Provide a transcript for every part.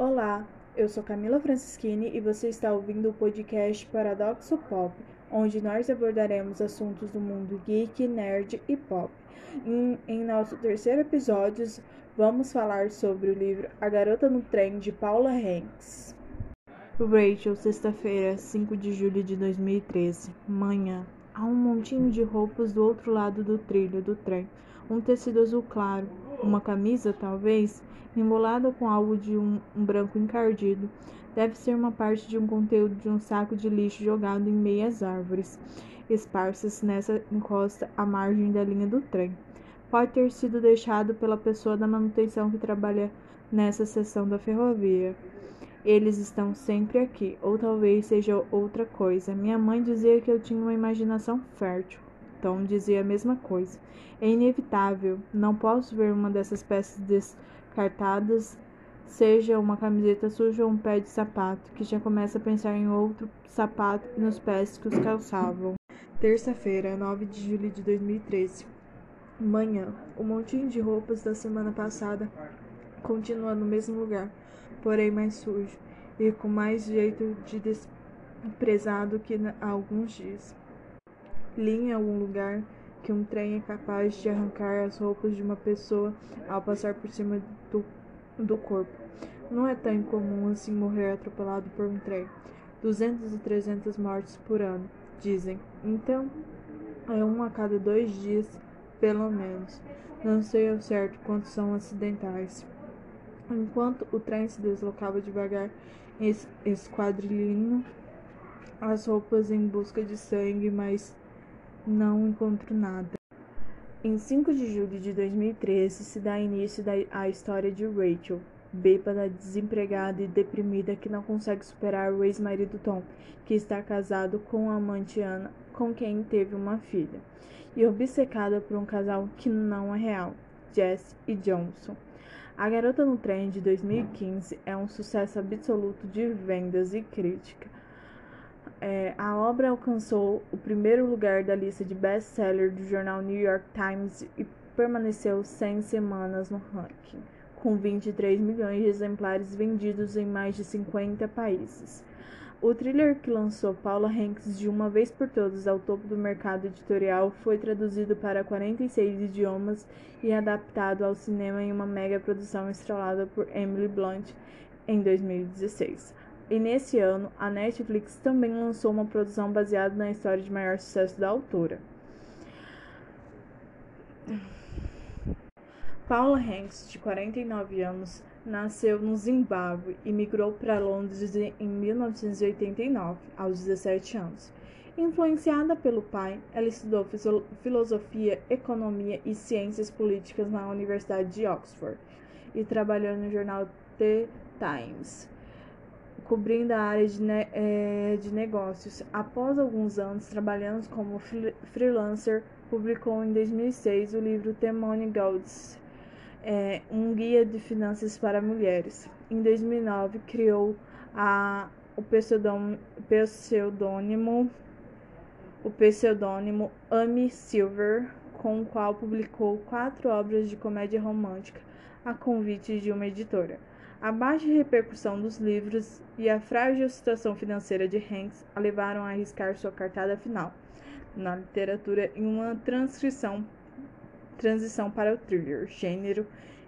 Olá, eu sou Camila Francischini e você está ouvindo o podcast Paradoxo Pop, onde nós abordaremos assuntos do mundo geek, nerd e pop. Em, em nosso terceiro episódio, vamos falar sobre o livro A Garota no Trem de Paula Hanks. Rachel, sexta-feira, 5 de julho de 2013. Manhã. Há um montinho de roupas do outro lado do trilho do trem. Um tecido azul claro, uma camisa, talvez, embolada com algo de um, um, branco encardido. Deve ser uma parte de um conteúdo de um saco de lixo jogado em meias árvores, esparsas nessa encosta à margem da linha do trem. Pode ter sido deixado pela pessoa da manutenção que trabalha nessa seção da ferrovia. Eles estão sempre aqui, ou talvez seja outra coisa. Minha mãe dizia que eu tinha uma imaginação fértil. Tom dizia a mesma coisa. É inevitável. Não posso ver uma dessas peças descartadas, seja uma camiseta suja ou um pé de sapato, que já começa a pensar em outro sapato e nos pés que os calçavam. Terça-feira, 9 de julho de 2013. Manhã. O montinho de roupas da semana passada continua no mesmo lugar porém mais sujo, e com mais jeito de desprezado que há alguns dias. Li em algum lugar que um trem é capaz de arrancar as roupas de uma pessoa ao passar por cima do, do corpo. Não é tão incomum assim morrer atropelado por um trem. 200 e 300 mortes por ano, dizem. Então, é um a cada dois dias, pelo menos. Não sei ao certo quantos são acidentais. Enquanto o trem se deslocava devagar em esquadrilhinho, as roupas em busca de sangue, mas não encontro nada. Em 5 de julho de 2013 se dá início à história de Rachel, bêbada, desempregada e deprimida que não consegue superar o ex-marido Tom, que está casado com a amante Anna, com quem teve uma filha, e obcecada por um casal que não é real, Jess e Johnson. A Garota no Trem de 2015 é um sucesso absoluto de vendas e crítica. É, a obra alcançou o primeiro lugar da lista de best-seller do jornal New York Times e permaneceu 100 semanas no ranking, com 23 milhões de exemplares vendidos em mais de 50 países. O thriller que lançou Paula Hanks de uma vez por todas ao topo do mercado editorial foi traduzido para 46 idiomas e adaptado ao cinema em uma mega produção estrelada por Emily Blunt em 2016. E nesse ano, a Netflix também lançou uma produção baseada na história de maior sucesso da autora. Paula Hanks, de 49 anos, nasceu no Zimbábue e migrou para Londres em 1989, aos 17 anos. Influenciada pelo pai, ela estudou filosofia, economia e ciências políticas na Universidade de Oxford e trabalhou no jornal The Times, cobrindo a área de, ne eh, de negócios. Após alguns anos trabalhando como freelancer, publicou em 2006 o livro The Money Gods é, um guia de finanças para mulheres. Em 2009, criou a, o pseudônimo o pseudônimo Amy Silver, com o qual publicou quatro obras de comédia romântica a convite de uma editora. A baixa repercussão dos livros e a frágil situação financeira de Hanks a levaram a arriscar sua cartada final na literatura em uma transcrição transição para o thriller, gênero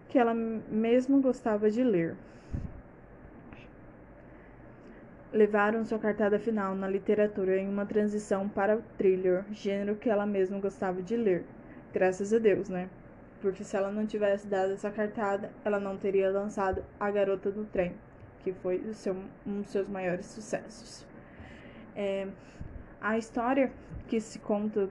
que ela mesmo gostava de ler. Levaram sua cartada final na literatura em uma transição para o thriller, gênero que ela mesma gostava de ler. Graças a Deus, né? Porque se ela não tivesse dado essa cartada, ela não teria lançado A Garota do Trem, que foi seu, um dos seus maiores sucessos. É, a história que se conta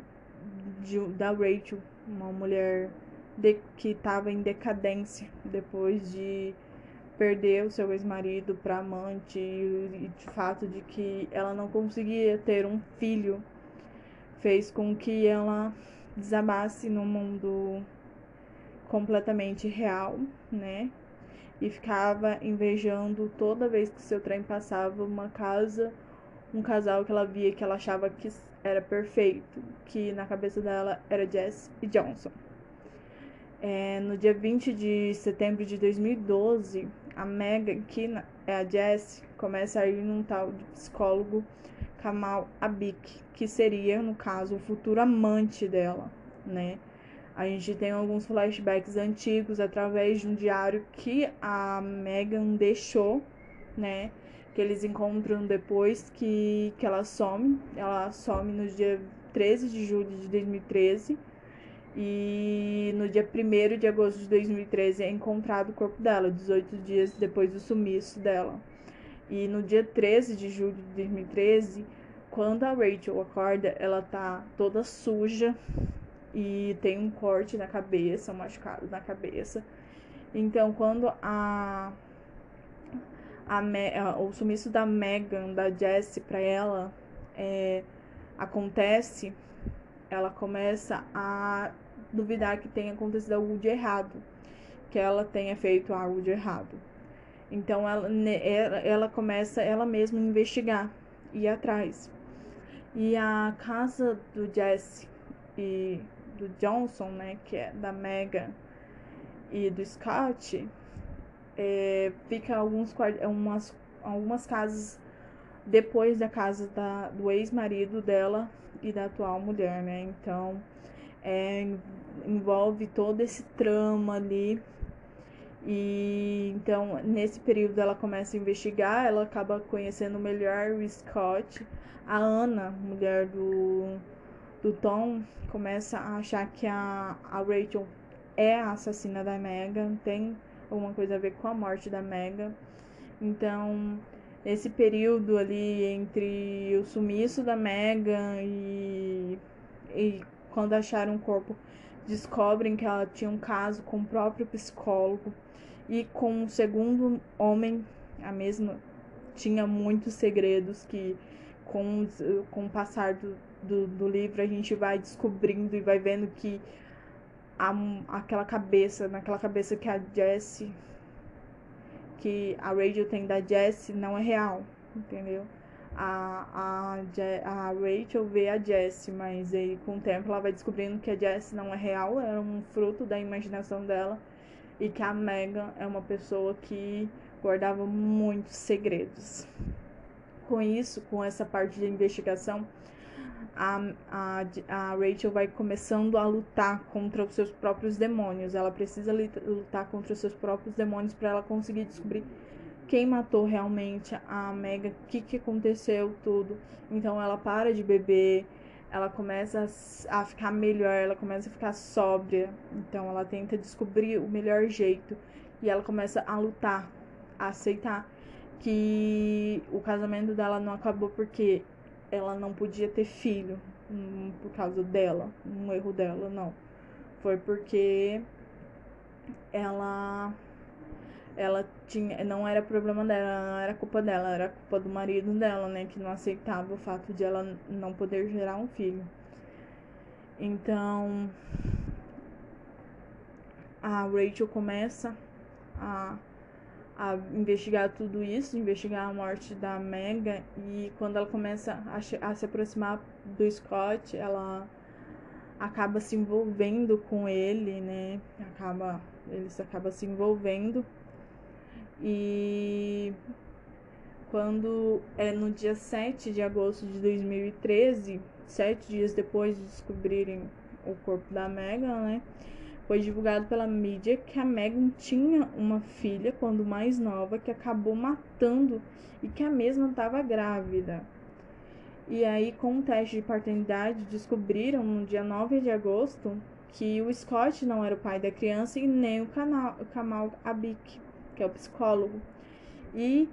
de, da Rachel uma mulher de, que estava em decadência depois de perder o seu ex-marido para amante e de fato de que ela não conseguia ter um filho fez com que ela desabasse no mundo completamente real, né? E ficava invejando toda vez que seu trem passava uma casa, um casal que ela via que ela achava que era perfeito, que na cabeça dela era Jess e Johnson. É, no dia 20 de setembro de 2012, a Megan, que é a Jess, começa a ir num tal de psicólogo Kamal Abik, que seria, no caso, o futuro amante dela, né? A gente tem alguns flashbacks antigos através de um diário que a Megan deixou, né? Que eles encontram depois que, que ela some. Ela some no dia 13 de julho de 2013. E no dia 1 de agosto de 2013 é encontrado o corpo dela, 18 dias depois do sumiço dela. E no dia 13 de julho de 2013, quando a Rachel acorda, ela tá toda suja, e tem um corte na cabeça, um machucado na cabeça. Então, quando a, a, a o sumiço da Megan, da Jessie para ela é, acontece, ela começa a duvidar que tenha acontecido algo de errado, que ela tenha feito algo de errado. Então ela, ela começa ela mesma a investigar, ir atrás. E a casa do Jesse e do Johnson, né, que é da Mega e do Scott, é, fica alguns umas, algumas casas depois da casa da, do ex-marido dela e da atual mulher, né? Então é, envolve todo esse trama ali. E então, nesse período ela começa a investigar, ela acaba conhecendo melhor o Scott, a Ana, mulher do do Tom começa a achar que a, a Rachel é a assassina da Megan, tem alguma coisa a ver com a morte da Megan. Então, esse período ali entre o sumiço da Megan e, e quando acharam o corpo, descobrem que ela tinha um caso com o próprio psicólogo e com o segundo homem, a mesma tinha muitos segredos que com, com o passar do, do, do livro a gente vai descobrindo e vai vendo que aquela cabeça, naquela cabeça que a Jessie, que a Rachel tem da Jessie, não é real, entendeu? A, a, a Rachel vê a Jessie, mas aí com o tempo ela vai descobrindo que a Jessie não é real, é um fruto da imaginação dela e que a Megan é uma pessoa que guardava muitos segredos. Com isso, com essa parte de investigação, a, a, a Rachel vai começando a lutar contra os seus próprios demônios. Ela precisa lutar contra os seus próprios demônios para ela conseguir descobrir quem matou realmente a Mega, o que, que aconteceu, tudo. Então ela para de beber, ela começa a ficar melhor, ela começa a ficar sóbria. Então ela tenta descobrir o melhor jeito e ela começa a lutar, a aceitar que o casamento dela não acabou porque ela não podia ter filho hum, por causa dela, um erro dela, não. Foi porque ela ela tinha não era problema dela, não era culpa dela, era culpa do marido dela, né, que não aceitava o fato de ela não poder gerar um filho. Então, a Rachel começa a a investigar tudo isso, investigar a morte da Mega e quando ela começa a, a se aproximar do Scott, ela acaba se envolvendo com ele, né? Acaba, ele se acaba se envolvendo. E quando é no dia 7 de agosto de 2013, sete dias depois de descobrirem o corpo da Megan, né? Foi divulgado pela mídia que a Meghan tinha uma filha quando mais nova que acabou matando e que a mesma estava grávida. E aí, com um teste de paternidade, descobriram no dia 9 de agosto que o Scott não era o pai da criança e nem o, Kamal Abik, que é o psicólogo, e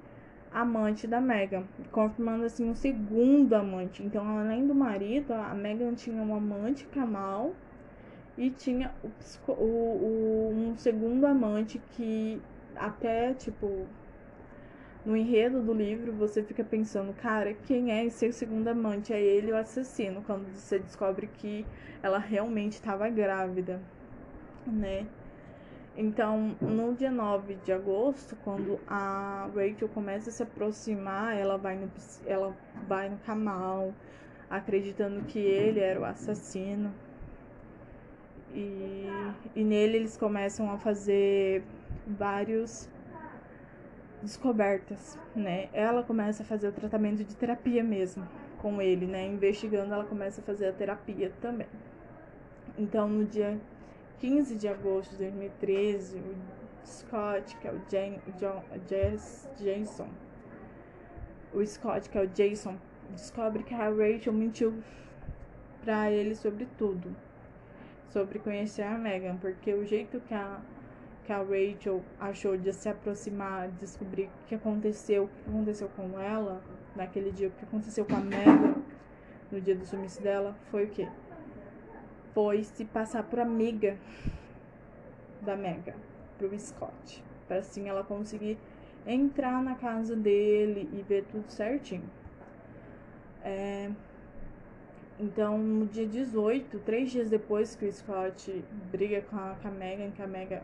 amante da Megan, confirmando assim um segundo amante. Então, além do marido, a Megan tinha um amante, Kamal, e tinha o, o, um segundo amante que até, tipo, no enredo do livro você fica pensando, cara, quem é esse segundo amante? É ele o assassino, quando você descobre que ela realmente estava grávida, né? Então, no dia 9 de agosto, quando a Rachel começa a se aproximar, ela vai no, ela vai no Kamal, acreditando que ele era o assassino. E, e nele eles começam a fazer vários descobertas, né? Ela começa a fazer o tratamento de terapia mesmo com ele, né? Investigando, ela começa a fazer a terapia também. Então, no dia 15 de agosto de 2013, o Scott, que é o Jan, John, Jess, Jason, o Scott, que é o Jason, descobre que a Rachel mentiu para ele sobre tudo, sobre conhecer a Megan, porque o jeito que a que a Rachel achou de se aproximar, descobrir o que aconteceu, o que aconteceu com ela naquele dia, o que aconteceu com a Megan no dia do sumiço dela, foi o quê? Foi se passar por amiga da Megan, pro Scott, para assim ela conseguir entrar na casa dele e ver tudo certinho. É, então, no dia 18, três dias depois que o Scott briga com a, com a Megan, que a Megan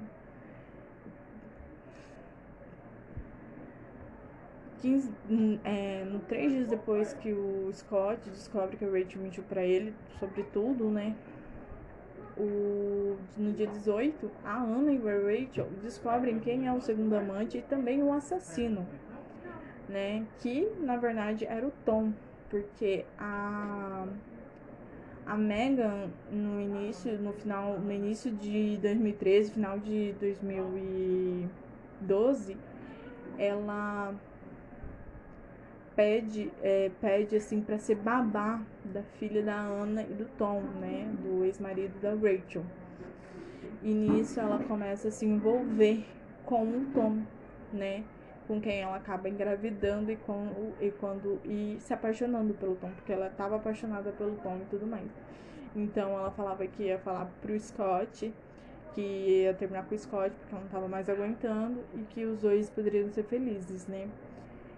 15, hum, é, no três dias depois que o Scott descobre que a Rachel mentiu para ele sobre tudo, né? O, no dia 18, a Anna e a Rachel descobrem quem é o segundo amante e também o assassino, né? Que na verdade era o Tom, porque a a Megan no início, no final, no início de 2013, final de 2012, ela pede, é, pede assim para ser babá da filha da Ana e do Tom, né, do ex-marido da Rachel. E nisso ela começa a se envolver com o Tom, né, com quem ela acaba engravidando e, com, e quando e se apaixonando pelo Tom, porque ela estava apaixonada pelo Tom e tudo mais. Então ela falava que ia falar pro Scott que ia terminar com o Scott porque ela não estava mais aguentando e que os dois poderiam ser felizes, né?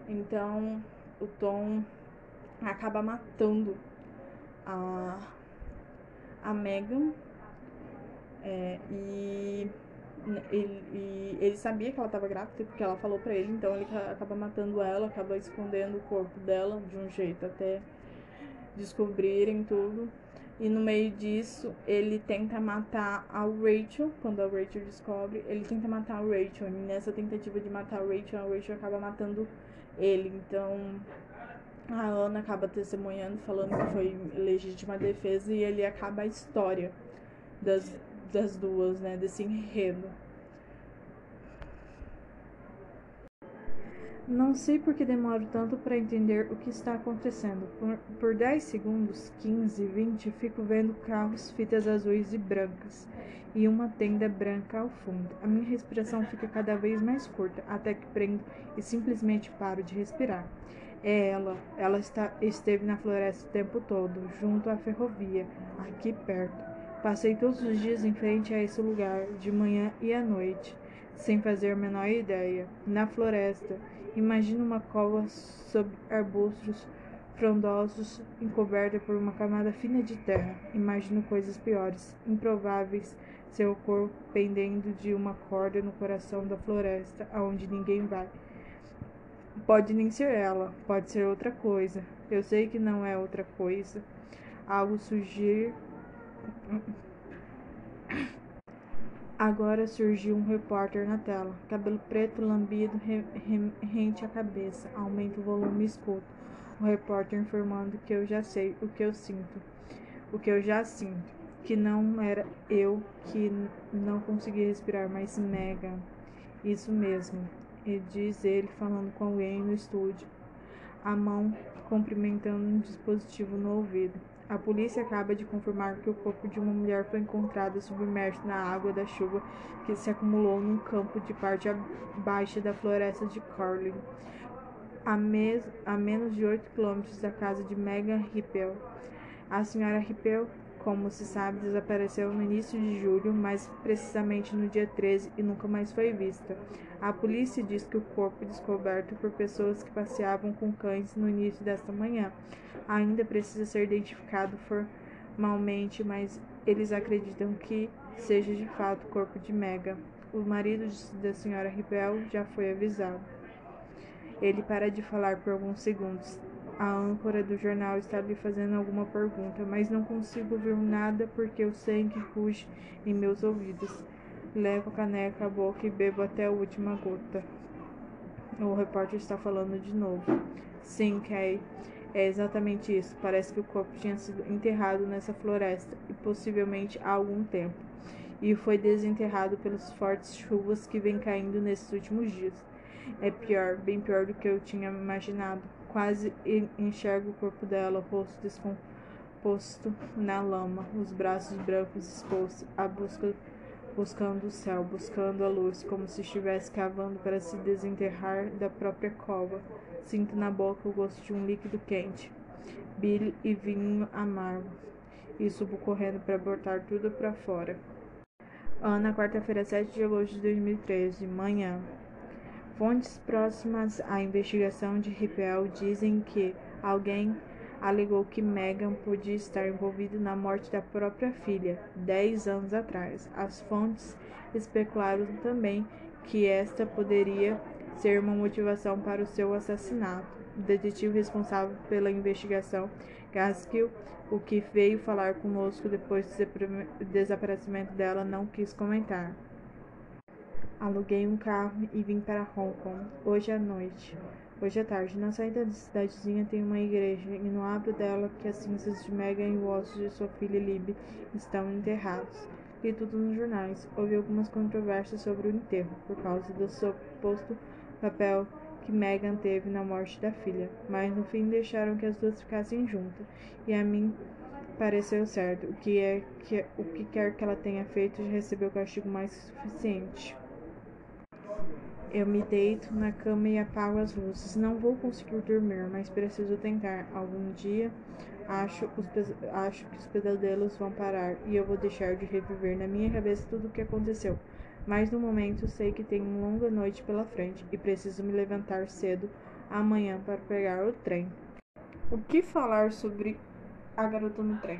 Então o Tom acaba matando a, a Megan é, e, ele, e ele sabia que ela estava grávida porque ela falou para ele, então ele acaba matando ela, acaba escondendo o corpo dela de um jeito até descobrirem tudo. E no meio disso, ele tenta matar a Rachel. Quando a Rachel descobre, ele tenta matar a Rachel. E nessa tentativa de matar a Rachel, a Rachel acaba matando ele. Então, a Ana acaba testemunhando, falando que foi legítima defesa e ele acaba a história das, das duas, né? Desse enredo. Não sei por que demoro tanto para entender o que está acontecendo. Por, por 10 segundos, 15, 20, fico vendo carros, fitas azuis e brancas e uma tenda branca ao fundo. A minha respiração fica cada vez mais curta, até que prendo e simplesmente paro de respirar. É ela. Ela está, esteve na floresta o tempo todo, junto à ferrovia, aqui perto. Passei todos os dias em frente a esse lugar, de manhã e à noite, sem fazer a menor ideia. Na floresta, imagino uma cova sob arbustos frondosos, encoberta por uma camada fina de terra. Imagino coisas piores, improváveis, seu corpo pendendo de uma corda no coração da floresta, aonde ninguém vai. Pode nem ser ela, pode ser outra coisa. Eu sei que não é outra coisa. Algo surgir. Agora surgiu um repórter na tela. Cabelo preto, lambido, re, re, rente a cabeça. Aumenta o volume e escuto. O repórter informando que eu já sei o que eu sinto. O que eu já sinto. Que não era eu que não conseguia respirar, mas Megan. Isso mesmo e diz ele falando com alguém no estúdio, a mão cumprimentando um dispositivo no ouvido. A polícia acaba de confirmar que o corpo de uma mulher foi encontrado submerso na água da chuva que se acumulou num campo de parte baixa da floresta de Carlin, a, a menos de 8 quilômetros da casa de Megan Rippel. A senhora Rippel como se sabe, desapareceu no início de julho, mais precisamente no dia 13, e nunca mais foi vista. A polícia diz que o corpo descoberto por pessoas que passeavam com cães no início desta manhã ainda precisa ser identificado formalmente, mas eles acreditam que seja de fato o corpo de Mega. O marido da senhora Ribel já foi avisado. Ele para de falar por alguns segundos. A âncora do jornal está lhe fazendo alguma pergunta, mas não consigo ouvir nada porque o sangue ruge em meus ouvidos. Levo a caneca à boca e bebo até a última gota. O repórter está falando de novo. Sim, Kay. É exatamente isso. Parece que o corpo tinha sido enterrado nessa floresta e possivelmente há algum tempo. E foi desenterrado pelas fortes chuvas que vêm caindo nesses últimos dias. É pior, bem pior do que eu tinha imaginado. Quase enxergo o corpo dela, o rosto descomposto na lama, os braços brancos expostos, a busca buscando o céu, buscando a luz, como se estivesse cavando para se desenterrar da própria cova. Sinto na boca o gosto de um líquido quente, bilho e vinho amargo, e subo correndo para botar tudo para fora. Ana, quarta-feira, 7 de agosto de 2013, manhã. Fontes próximas à investigação de Ripel dizem que alguém alegou que Meghan podia estar envolvido na morte da própria filha, dez anos atrás. As fontes especularam também que esta poderia ser uma motivação para o seu assassinato. O detetive responsável pela investigação, Gaskill, o que veio falar conosco depois do desaparecimento dela, não quis comentar. Aluguei um carro e vim para Hong Kong hoje à noite. Hoje à tarde, na saída da cidadezinha, tem uma igreja, e no abro dela que as cinzas de Megan e os ossos de sua filha Libby estão enterrados. Li tudo nos jornais. Houve algumas controvérsias sobre o enterro, por causa do suposto papel que Megan teve na morte da filha, mas no fim deixaram que as duas ficassem juntas, e a mim pareceu certo. O que, é, que, o que quer que ela tenha feito já recebeu castigo mais suficiente. Eu me deito na cama e apago as luzes. Não vou conseguir dormir, mas preciso tentar. Algum dia acho, os, acho que os pesadelos vão parar e eu vou deixar de reviver na minha cabeça tudo o que aconteceu. Mas no momento sei que tenho uma longa noite pela frente e preciso me levantar cedo amanhã para pegar o trem. O que falar sobre a garota no trem?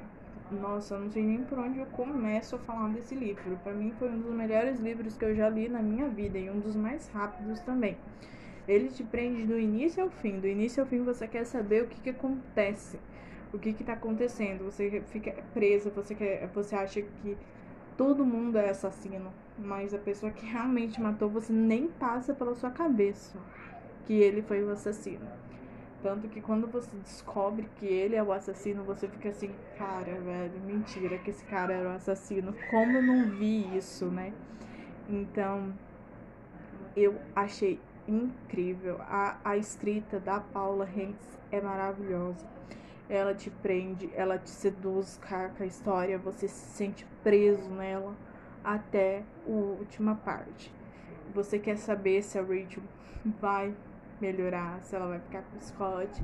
Nossa, eu não sei nem por onde eu começo a falar desse livro. Para mim foi um dos melhores livros que eu já li na minha vida e um dos mais rápidos também. Ele te prende do início ao fim. Do início ao fim você quer saber o que, que acontece, o que está acontecendo. Você fica presa, você quer, você acha que todo mundo é assassino, mas a pessoa que realmente matou você nem passa pela sua cabeça que ele foi o assassino. Tanto que quando você descobre que ele é o assassino, você fica assim, cara, velho, mentira que esse cara era o assassino. Como eu não vi isso, né? Então, eu achei incrível. A, a escrita da Paula Hanks é maravilhosa. Ela te prende, ela te seduz com a história, você se sente preso nela até a última parte. Você quer saber se a Rachel vai melhorar, se ela vai ficar com o Scott,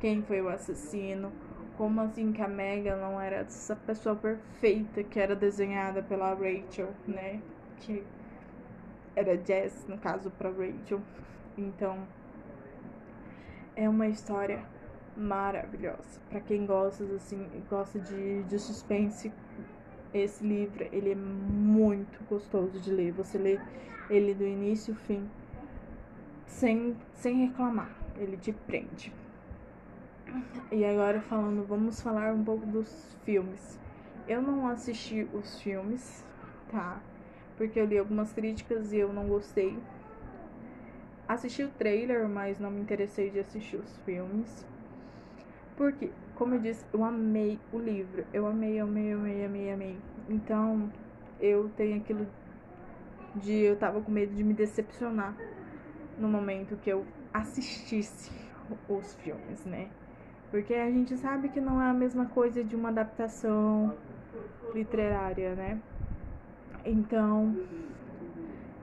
quem foi o assassino, como assim que a Megan não era essa pessoa perfeita que era desenhada pela Rachel, né? Que era Jess, no caso, para Rachel. Então, é uma história maravilhosa. Para quem gosta assim, gosta de, de suspense, esse livro, ele é muito gostoso de ler. Você lê ele do início ao fim sem, sem reclamar. Ele te prende. E agora falando, vamos falar um pouco dos filmes. Eu não assisti os filmes, tá? Porque eu li algumas críticas e eu não gostei. Assisti o trailer, mas não me interessei de assistir os filmes. Porque, como eu disse, eu amei o livro. Eu amei, amei, amei, amei, amei. Então, eu tenho aquilo de eu tava com medo de me decepcionar no momento que eu assistisse os filmes, né? Porque a gente sabe que não é a mesma coisa de uma adaptação literária, né? Então,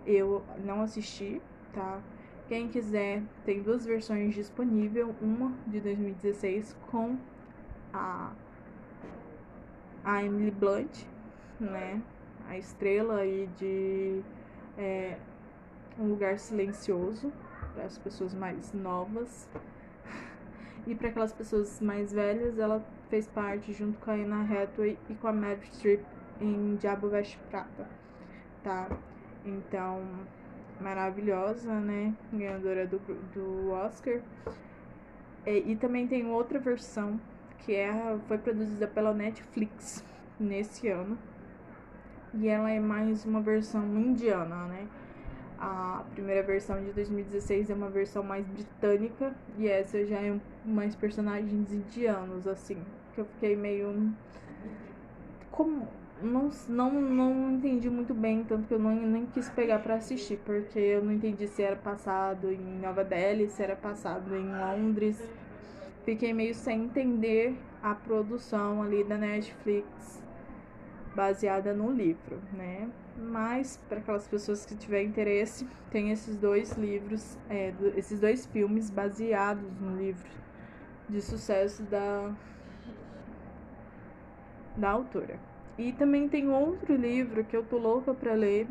eu não assisti, tá? Quem quiser, tem duas versões disponíveis, uma de 2016 com a, a Emily Blunt, né? A estrela aí de é, um lugar silencioso para as pessoas mais novas. E para aquelas pessoas mais velhas, ela fez parte junto com a Anna Hathaway e com a Meryl Streep em Diabo Veste Prata, tá? Então, maravilhosa, né? Ganhadora do, do Oscar. E, e também tem outra versão que é, foi produzida pela Netflix nesse ano. E ela é mais uma versão indiana, né? A primeira versão de 2016 é uma versão mais britânica e essa já é mais personagens indianos, assim. Que eu fiquei meio. Como. Não, não, não entendi muito bem, tanto que eu não, nem quis pegar para assistir, porque eu não entendi se era passado em Nova Delhi, se era passado em Londres. Fiquei meio sem entender a produção ali da Netflix baseada no livro, né? Mas para aquelas pessoas que tiverem interesse, tem esses dois livros, é, esses dois filmes baseados no livro de sucesso da da autora. E também tem outro livro que eu tô louca para ler,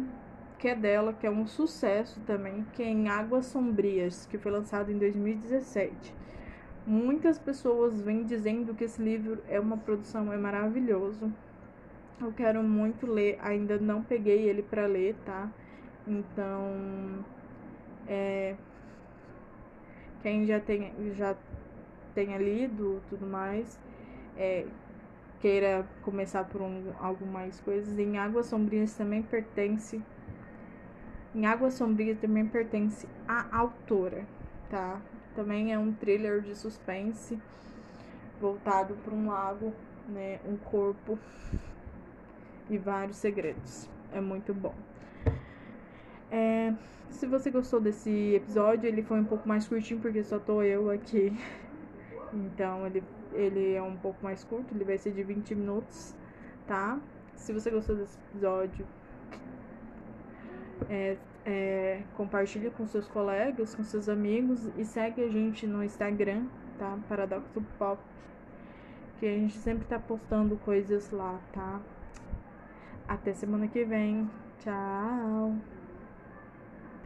que é dela, que é um sucesso também, que é em Águas Sombrias, que foi lançado em 2017. Muitas pessoas vêm dizendo que esse livro é uma produção, é maravilhoso. Eu quero muito ler, ainda não peguei ele para ler, tá? Então, é, quem já tem já tenha lido tudo mais, é, queira começar por um, algo mais coisas, em Águas Sombrias também pertence em Águas Sombrias também pertence à autora, tá? Também é um thriller de suspense voltado para um lago, né, um corpo e vários segredos. É muito bom. É, se você gostou desse episódio, ele foi um pouco mais curtinho porque só tô eu aqui. Então ele, ele é um pouco mais curto, ele vai ser de 20 minutos, tá? Se você gostou desse episódio, é, é, compartilhe com seus colegas, com seus amigos e segue a gente no Instagram, tá? Paradoxo Pop. Que a gente sempre tá postando coisas lá, tá? Até semana que vem. Tchau!